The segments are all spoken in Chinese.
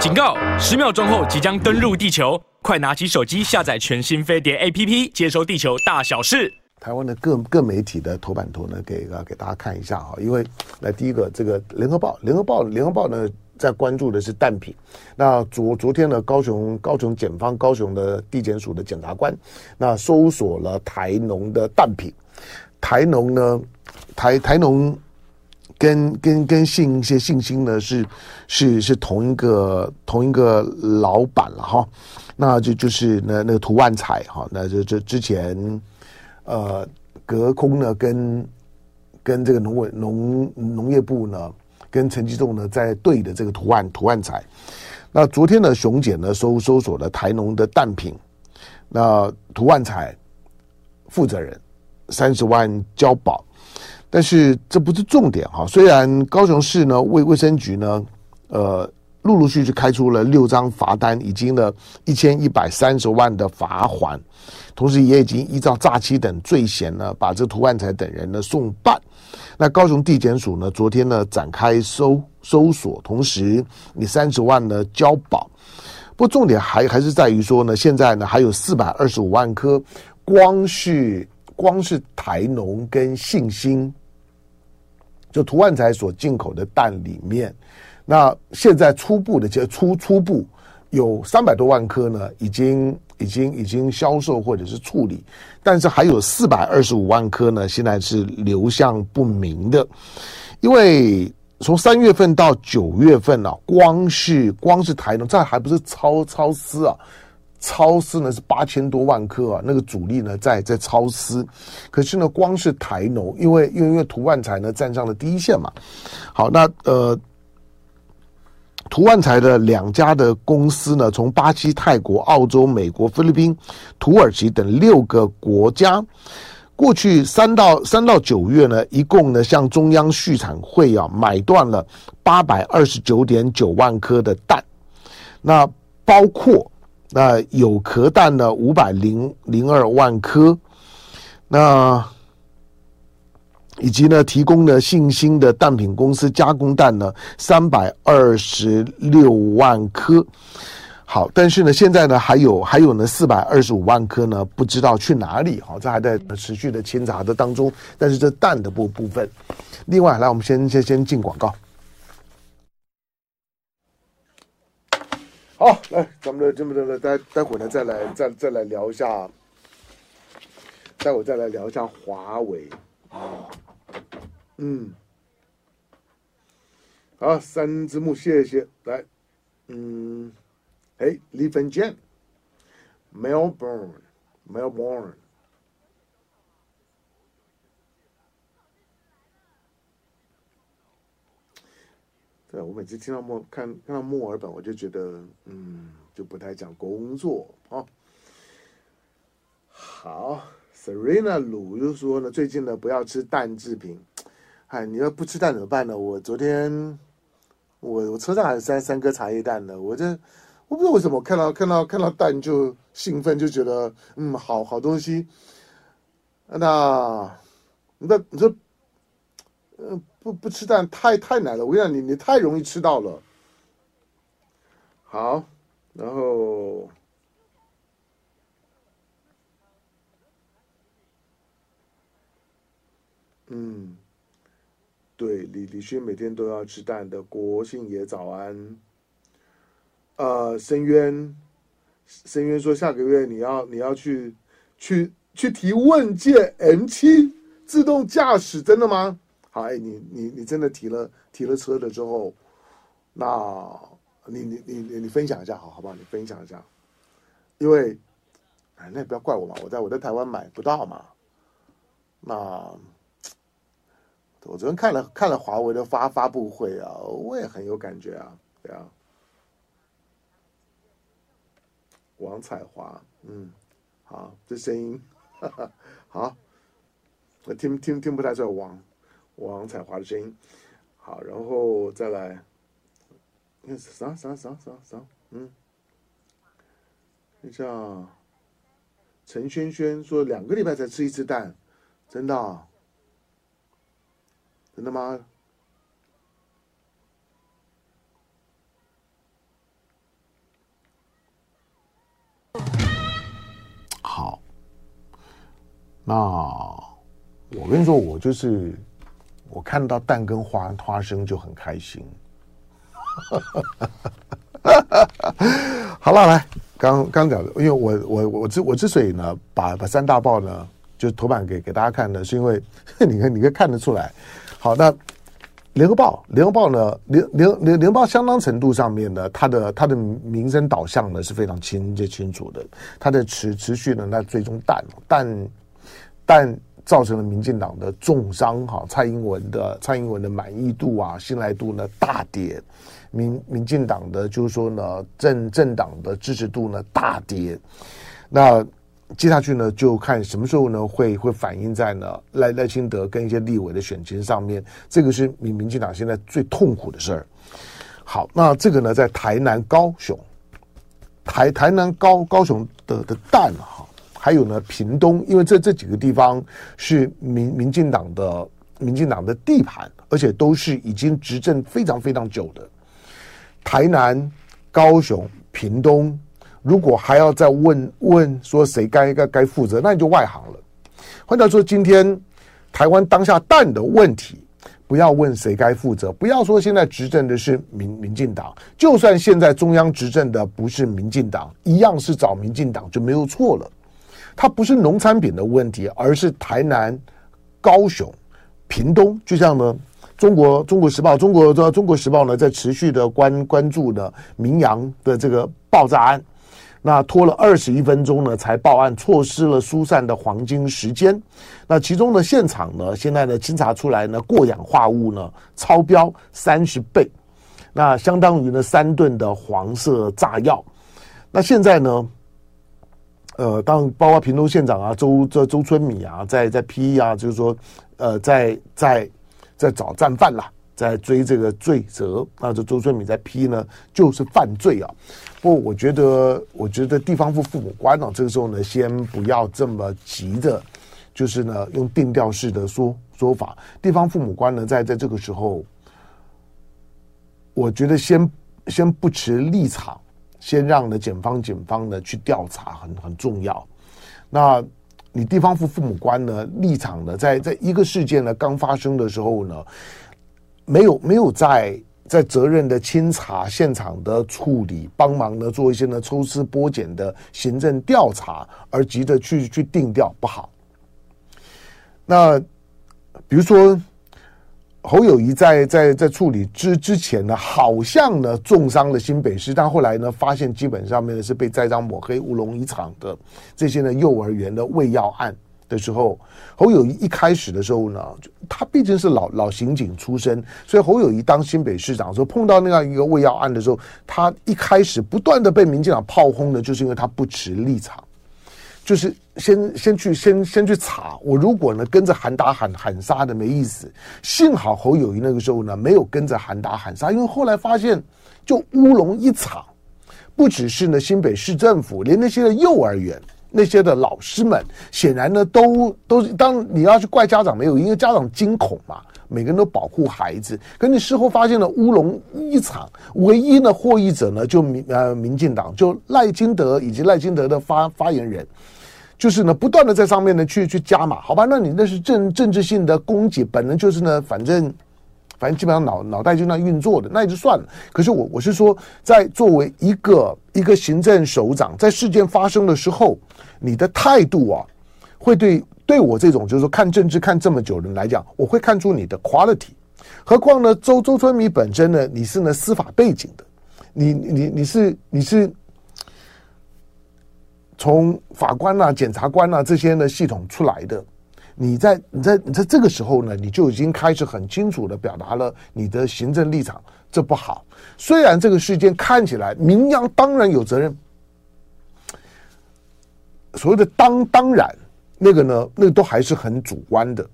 警告！十秒钟后即将登陆地球，快拿起手机下载全新飞碟 APP，接收地球大小事。台湾的各各媒体的头版图呢，给啊给大家看一下哈。因为来第一个，这个联合报，联合报，联合报呢在关注的是蛋品。那昨昨天呢，高雄高雄检方高雄的地检署的检察官，那搜索了台农的蛋品。台农呢，台台农。跟跟跟信一些信心呢，是是是同一个同一个老板了哈，那就就是那那个涂万彩哈，那就就之前呃隔空呢跟跟这个农委农农业部呢跟陈吉仲呢在对的这个图案涂万彩，那昨天呢熊姐呢搜搜索了台农的蛋品，那涂万彩负责人三十万交保。但是这不是重点哈，虽然高雄市呢卫卫生局呢，呃，陆陆续续开出了六张罚单，已经了一千一百三十万的罚款，同时也已经依照诈欺等罪嫌呢，把这涂万才等人呢送办。那高雄地检署呢，昨天呢展开搜搜索，同时你三十万呢交保。不过重点还还是在于说呢，现在呢还有四百二十五万颗，光是光是台农跟信心。就涂万才所进口的蛋里面，那现在初步的就初初步有三百多万颗呢，已经已经已经销售或者是处理，但是还有四百二十五万颗呢，现在是流向不明的。因为从三月份到九月份呢、啊，光是光是台农，这还不是超超丝啊。超丝呢是八千多万颗啊，那个主力呢在在超丝，可是呢光是台农，因为因为因为涂万才呢站上了第一线嘛，好，那呃涂万才的两家的公司呢，从巴西、泰国、澳洲、美国、菲律宾、土耳其等六个国家，过去三到三到九月呢，一共呢向中央畜产会啊买断了八百二十九点九万颗的蛋，那包括。那有壳蛋呢，五百零零二万颗，那以及呢，提供的信兴的蛋品公司加工蛋呢，三百二十六万颗。好，但是呢，现在呢，还有还有呢，四百二十五万颗呢，不知道去哪里。好，这还在持续的清查的当中。但是这蛋的部部分，另外来，我们先先先进广告。好，来，咱们的这么的，待待会儿呢，再来再再来聊一下，待会儿再来聊一下华为。嗯，好，三只木，谢谢。来，嗯，哎李本健，Melbourne，Melbourne。对，我每次听到墨看看到墨尔本，我就觉得，嗯，就不太讲工作啊。好，Serena 鲁就说呢，最近呢不要吃蛋制品。哎，你要不吃蛋怎么办呢？我昨天我我车上还有三三颗茶叶蛋呢。我这我不知道为什么看到看到看到蛋就兴奋，就觉得嗯，好好东西。那那你说，嗯。不不吃蛋太太难了，我跟你讲，你你太容易吃到了。好，然后，嗯，对，李李勋每天都要吃蛋的，国庆也早安。呃，深渊，深渊说下个月你要你要去去去提问界 M 七自动驾驶，真的吗？好，哎，你你你真的提了提了车了之后，那你你你你你分享一下，好好不好？你分享一下，因为，哎，那不要怪我嘛，我在我在台湾买不到嘛。那我昨天看了看了华为的发发布会啊，我也很有感觉啊，对啊。王彩华，嗯，好，这声音，哈哈，好，我听听听不太出来王。王彩华的声音，好，然后再来，那啥啥啥啥啥，嗯，那叫陈轩轩说两个礼拜才吃一次蛋，真的，真的吗？好，那我跟你说，我就是。我看到蛋跟花花生就很开心。好了，来，刚刚讲的，因为我我我之我之所以呢，把把三大报呢，就头版给给大家看呢，是因为 你看你可以看得出来。好，那联合报联合报呢，联联联联合报相当程度上面呢，它的它的民生导向呢是非常清洁清楚的，它的持持续呢，那最终但但但造成了民进党的重伤哈，蔡英文的蔡英文的满意度啊信赖度呢大跌。民民进党的就是说呢，政政党的支持度呢大跌，那接下去呢就看什么时候呢会会反映在呢赖赖清德跟一些立委的选情上面，这个是民民进党现在最痛苦的事儿。好，那这个呢在台南高雄，台台南高高雄的的蛋哈，还有呢屏东，因为这这几个地方是民民进党的民进党的地盘，而且都是已经执政非常非常久的。台南、高雄、屏东，如果还要再问问说谁该该该负责，那你就外行了。换句话说，今天台湾当下蛋的问题，不要问谁该负责，不要说现在执政的是民民进党，就算现在中央执政的不是民进党，一样是找民进党就没有错了。它不是农产品的问题，而是台南、高雄、屏东，就像呢。中国中国时报，中国中国时报呢，在持续的关关注的明扬的这个爆炸案，那拖了二十一分钟呢才报案，错失了疏散的黄金时间。那其中的现场呢，现在呢清查出来呢，过氧化物呢超标三十倍，那相当于呢三吨的黄色炸药。那现在呢，呃，当包括屏东县长啊，周这周春米啊，在在批啊，就是说，呃，在在。在找战犯了，在追这个罪责。那这周春米在批呢，就是犯罪啊。不过我觉得，我觉得地方父父母官呢、啊，这个时候呢，先不要这么急着，就是呢，用定调式的说说法。地方父母官呢，在在这个时候，我觉得先先不持立场，先让呢检方检方呢去调查很，很很重要。那。你地方父父母官呢立场呢，在在一个事件呢刚发生的时候呢，没有没有在在责任的清查现场的处理，帮忙呢做一些呢抽丝剥茧的行政调查，而急着去去定调不好。那比如说。侯友谊在在在处理之之前呢，好像呢重伤了新北市，但后来呢发现基本上面呢是被栽赃抹黑乌龙一场的这些呢幼儿园的喂药案的时候，侯友谊一开始的时候呢，他毕竟是老老刑警出身，所以侯友谊当新北市长的时候碰到那样一个喂药案的时候，他一开始不断的被民进党炮轰的，就是因为他不持立场。就是先先去先先去查，我如果呢跟着喊打喊喊杀的没意思。幸好侯友谊那个时候呢没有跟着喊打喊杀，因为后来发现就乌龙一场，不只是呢新北市政府，连那些的幼儿园那些的老师们，显然呢都都是当你要去怪家长没有，因为家长惊恐嘛，每个人都保护孩子。可你事后发现了乌龙一场，唯一的获益者呢就民呃民进党，就赖清德以及赖清德的发发言人。就是呢，不断的在上面呢去去加码，好吧？那你那是政政治性的攻击，本来就是呢，反正反正基本上脑脑袋就那运作的，那也就算了。可是我我是说，在作为一个一个行政首长，在事件发生的时候，你的态度啊，会对对我这种就是说看政治看这么久的人来讲，我会看出你的 quality。何况呢，周周春米本身呢，你是呢司法背景的，你你你是你是。从法官呐、啊、检察官呐、啊、这些呢系统出来的，你在你在你在这个时候呢，你就已经开始很清楚的表达了你的行政立场，这不好。虽然这个事件看起来民扬当然有责任，所谓的当当然那个呢，那个都还是很主观的。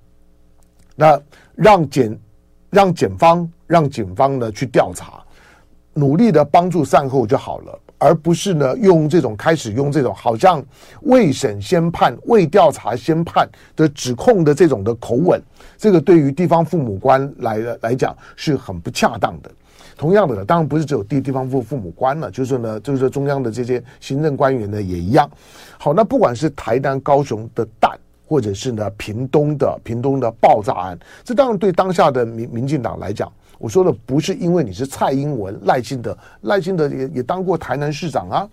那让检让检方让警方呢去调查，努力的帮助善后就好了。而不是呢，用这种开始用这种好像未审先判、未调查先判的指控的这种的口吻，这个对于地方父母官来来讲是很不恰当的。同样的，当然不是只有地地方父父母官了，就是呢，就是中央的这些行政官员呢也一样。好，那不管是台南、高雄的蛋，或者是呢屏东的屏东的爆炸案，这当然对当下的民民进党来讲，我说的不是因为你是蔡英文赖清德，赖清德也也当过台南市长啊，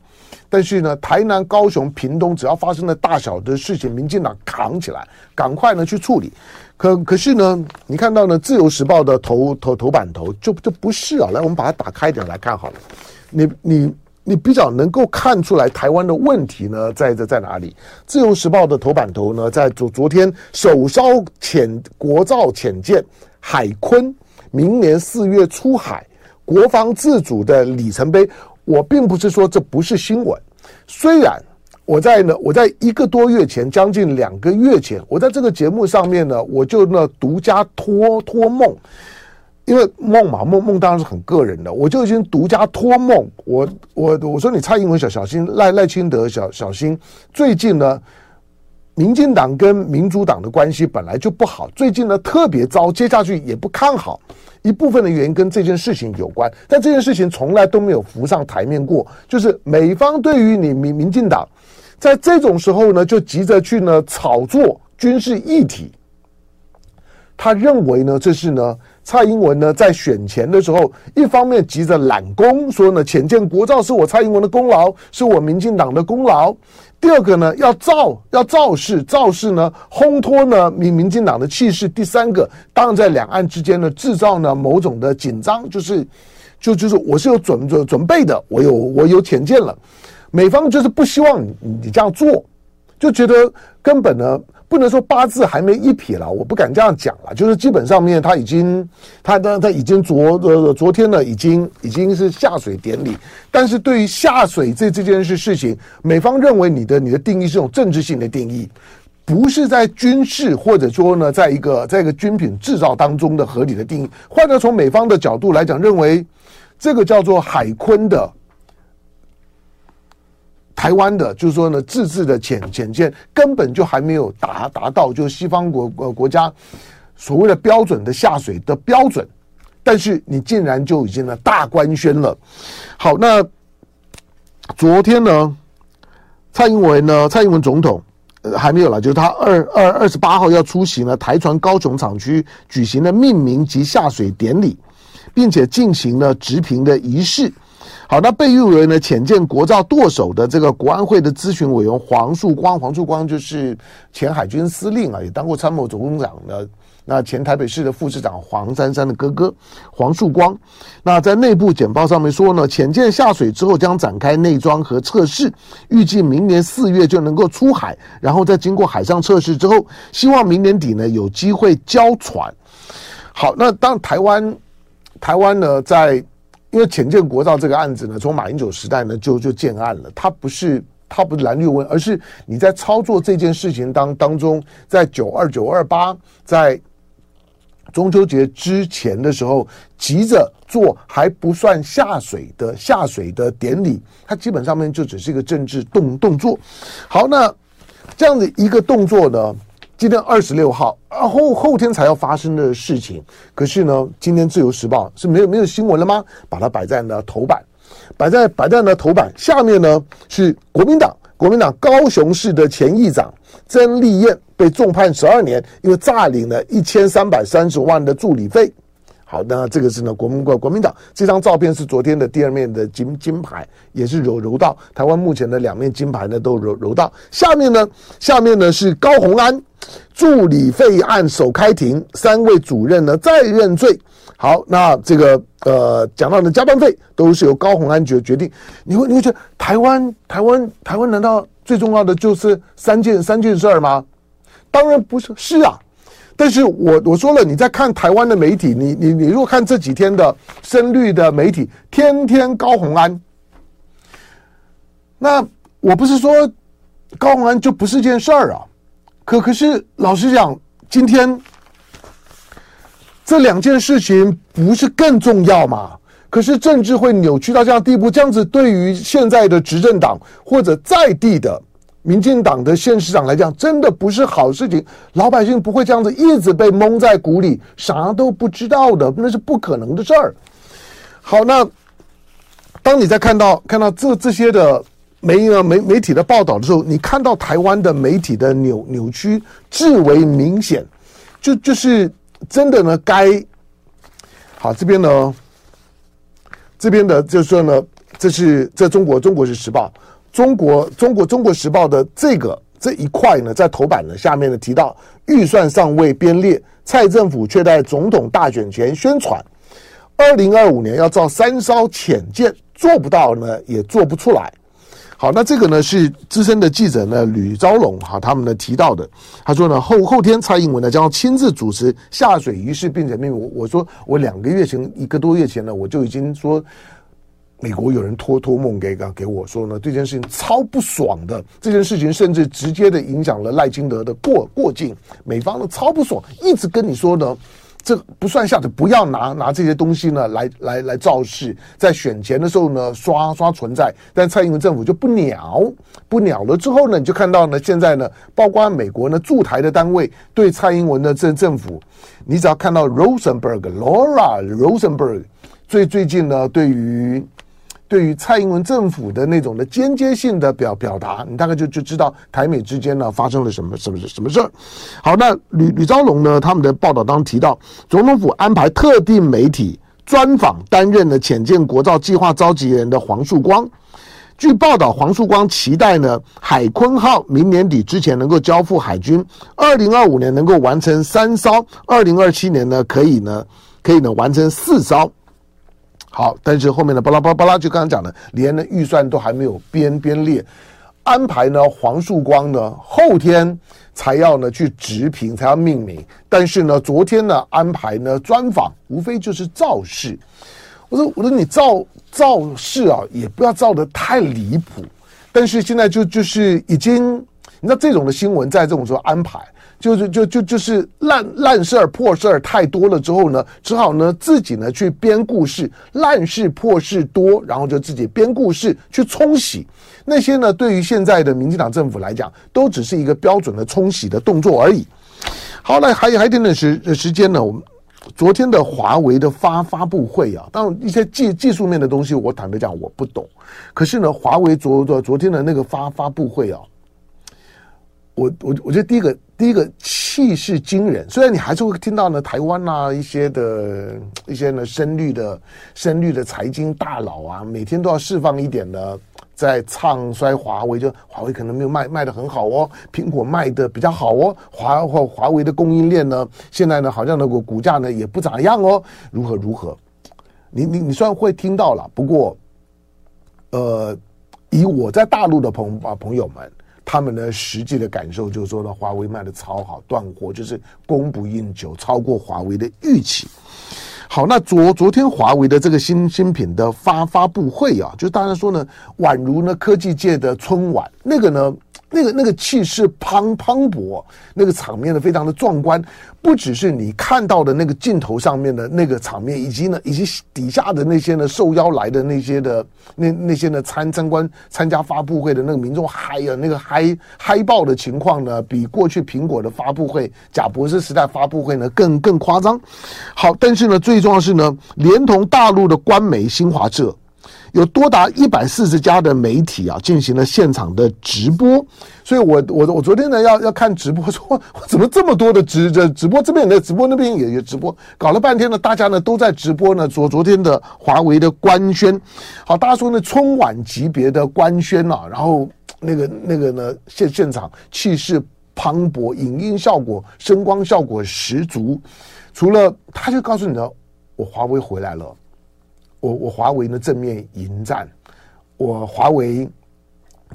但是呢，台南、高雄、屏东只要发生了大小的事情，民进党扛起来，赶快呢去处理。可可是呢，你看到呢，《自由时报》的头头头版头就就不是啊，来，我们把它打开一点来看好了，你你。你比较能够看出来台湾的问题呢，在在在哪里？自由时报的头版头呢，在昨昨天首艘潜国造潜舰海鲲，明年四月出海，国防自主的里程碑。我并不是说这不是新闻，虽然我在呢，我在一个多月前，将近两个月前，我在这个节目上面呢，我就呢独家托托梦。因为梦嘛，梦梦当然是很个人的，我就已经独家托梦。我我我说你蔡英文小小心，赖赖清德小小心。最近呢，民进党跟民主党的关系本来就不好，最近呢特别糟，接下去也不看好。一部分的原因跟这件事情有关，但这件事情从来都没有浮上台面过。就是美方对于你民民进党，在这种时候呢，就急着去呢炒作军事议题。他认为呢，这是呢。蔡英文呢，在选前的时候，一方面急着揽功，说呢，浅见国造是我蔡英文的功劳，是我民进党的功劳。第二个呢，要造要造势，造势呢，烘托呢民民进党的气势。第三个，当然在两岸之间呢，制造呢某种的紧张，就是就就是我是有准准准备的，我有我有潜见了。美方就是不希望你你这样做，就觉得根本呢。不能说八字还没一撇了，我不敢这样讲了。就是基本上面他已经，他他他已经昨呃昨天呢，已经已经是下水典礼。但是对于下水这这件事事情，美方认为你的你的定义是种政治性的定义，不是在军事或者说呢，在一个在一个军品制造当中的合理的定义。换者从美方的角度来讲，认为这个叫做海鲲的。台湾的，就是说呢，自制的潜潜舰根本就还没有达达到，就西方国呃国家所谓的标准的下水的标准，但是你竟然就已经呢大官宣了。好，那昨天呢，蔡英文呢，蔡英文总统还没有来，就是他二二二十八号要出席呢台船高雄厂区举行的命名及下水典礼，并且进行了直评的仪式。好，那被誉为呢潜舰国造舵手的这个国安会的咨询委员黄树光，黄树光就是前海军司令啊，也当过参谋总长的。那前台北市的副市长黄珊珊的哥哥黄树光，那在内部简报上面说呢，潜舰下水之后将展开内装和测试，预计明年四月就能够出海，然后再经过海上测试之后，希望明年底呢有机会交船。好，那当台湾台湾呢在。因为潜舰国造这个案子呢，从马英九时代呢就就建案了，它不是它不是蓝绿问，而是你在操作这件事情当当中，在九二九二八在中秋节之前的时候，急着做还不算下水的下水的典礼，它基本上面就只是一个政治动动作。好，那这样的一个动作呢？今天二十六号，后后天才要发生的事情。可是呢，今天自由时报是没有没有新闻了吗？把它摆在了头版，摆在摆在了头版下面呢，是国民党国民党高雄市的前议长曾丽燕被重判十二年，因为诈领了一千三百三十万的助理费。好，那这个是呢，国民国国民党这张照片是昨天的第二面的金金牌，也是柔柔道。台湾目前的两面金牌呢都柔柔道。下面呢，下面呢是高虹安助理费案首开庭，三位主任呢再认罪。好，那这个呃讲到的加班费都是由高虹安决决定。你会你会觉得台湾台湾台湾难道最重要的就是三件三件事儿吗？当然不是，是啊。但是我我说了，你在看台湾的媒体，你你你如果看这几天的深绿的媒体，天天高虹安，那我不是说高虹安就不是件事儿啊，可可是老实讲，今天这两件事情不是更重要吗？可是政治会扭曲到这样地步，这样子对于现在的执政党或者在地的。民进党的县市长来讲，真的不是好事情。老百姓不会这样子一直被蒙在鼓里，啥都不知道的，那是不可能的事儿。好，那当你在看到看到这这些的媒呃媒媒体的报道的时候，你看到台湾的媒体的扭扭曲至为明显，就就是真的呢，该好这边呢，这边的就是说呢，这是在中国中国是时报，中国中国中国时报的这个这一块呢，在头版呢下面呢提到预算尚未编列，蔡政府却在总统大选前宣传，二零二五年要造三艘潜舰，做不到呢，也做不出来。好，那这个呢是资深的记者呢吕昭龙哈，他们呢提到的，他说呢后后天蔡英文呢将亲自主持下水仪式，并且命我我说我两个月前一个多月前呢我就已经说，美国有人托托梦给给我说呢这件事情超不爽的，这件事情甚至直接的影响了赖清德的过过境，美方呢超不爽，一直跟你说呢。这不算下的，不要拿拿这些东西呢来来来造势，在选前的时候呢刷刷存在，但蔡英文政府就不鸟不鸟了。之后呢，你就看到呢，现在呢，包括美国呢驻台的单位对蔡英文的政政府，你只要看到 Rosenberg Laura Rosenberg 最最近呢，对于。对于蔡英文政府的那种的间接性的表表达，你大概就就知道台美之间呢发生了什么什么什么事儿。好，那吕吕昭龙呢，他们的报道当中提到，总统府安排特定媒体专访担任了浅见国造计划召集人的黄树光。据报道，黄树光期待呢海鲲号明年底之前能够交付海军，二零二五年能够完成三艘，二零二七年呢可以呢可以呢完成四艘。好，但是后面的巴拉巴拉巴拉，就刚刚讲的，连呢预算都还没有编编列，安排呢黄树光呢后天才要呢去执评，才要命名。但是呢，昨天呢安排呢专访，无非就是造势。我说我说你造造势啊，也不要造的太离谱。但是现在就就是已经，你知道这种的新闻在这种时候安排。就是就就就是烂烂事儿破事儿太多了之后呢，只好呢自己呢去编故事，烂事破事多，然后就自己编故事去冲洗那些呢。对于现在的民进党政府来讲，都只是一个标准的冲洗的动作而已。好，来还有还有一点点时时间呢。我们昨天的华为的发发布会啊，当然一些技技术面的东西，我坦白讲我不懂。可是呢，华为昨昨昨天的那个发发布会啊。我我我觉得第一个第一个气势惊人，虽然你还是会听到呢台湾啊一些的一些呢深绿的深绿的财经大佬啊，每天都要释放一点呢，在唱衰华为，就华为可能没有卖卖的很好哦，苹果卖的比较好哦，华或华为的供应链呢，现在呢好像那个股价呢也不咋样哦，如何如何？你你你虽然会听到了，不过，呃，以我在大陆的朋啊朋友们。他们的实际的感受就是说呢，华为卖的超好，断货就是供不应求，超过华为的预期。好，那昨昨天华为的这个新新品的发发布会啊，就大家说呢，宛如呢科技界的春晚，那个呢。那个那个气势磅磅礴，那个场面呢非常的壮观，不只是你看到的那个镜头上面的那个场面，以及呢以及底下的那些呢受邀来的那些的那那些呢参参观参加发布会的那个民众嗨呀，那个嗨嗨爆的情况呢，比过去苹果的发布会、贾博士时代发布会呢更更夸张。好，但是呢最重要是呢，连同大陆的官媒新华社。有多达一百四十家的媒体啊，进行了现场的直播，所以我我我昨天呢要要看直播，说怎么这么多的直这直播，这边也在直播，那边也也直播，搞了半天呢，大家呢都在直播呢，昨昨天的华为的官宣，好，大家说呢春晚级别的官宣啊，然后那个那个呢现现场气势磅礴，影音效果、声光效果十足，除了他就告诉你呢，我华为回来了。我我华为呢正面迎战，我华为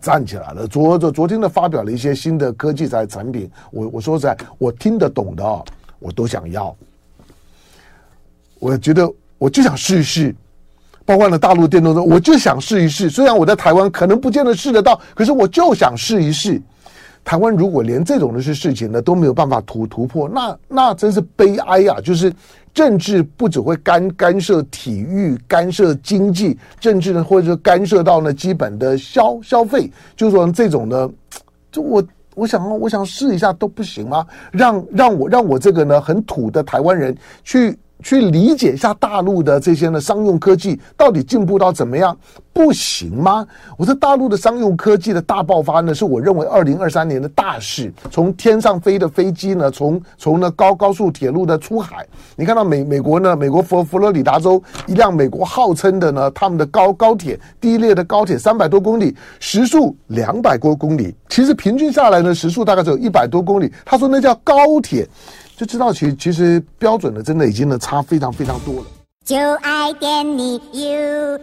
站起来了。昨昨昨天呢发表了一些新的科技在产品，我我说实在，我听得懂的，我都想要。我觉得我就想试一试，包括呢大陆电动车，我就想试一试。虽然我在台湾可能不见得试得到，可是我就想试一试。台湾如果连这种的事事情呢都没有办法突突破，那那真是悲哀啊！就是。政治不只会干干涉体育、干涉经济，政治呢，或者干涉到呢基本的消消费，就是说这种呢，就我我想我想试一下都不行吗？让让我让我这个呢很土的台湾人去去理解一下大陆的这些呢商用科技到底进步到怎么样？不行吗？我说大陆的商用科技的大爆发呢，是我认为二零二三年的大事。从天上飞的飞机呢，从从呢高高速铁路的出海，你看到美美国呢，美国佛佛罗里达州一辆美国号称的呢，他们的高高铁第一列的高铁三百多公里，时速两百多公里，其实平均下来呢，时速大概只有一百多公里。他说那叫高铁，就知道其其实标准的，真的已经呢差非常非常多了。就爱点你 UFO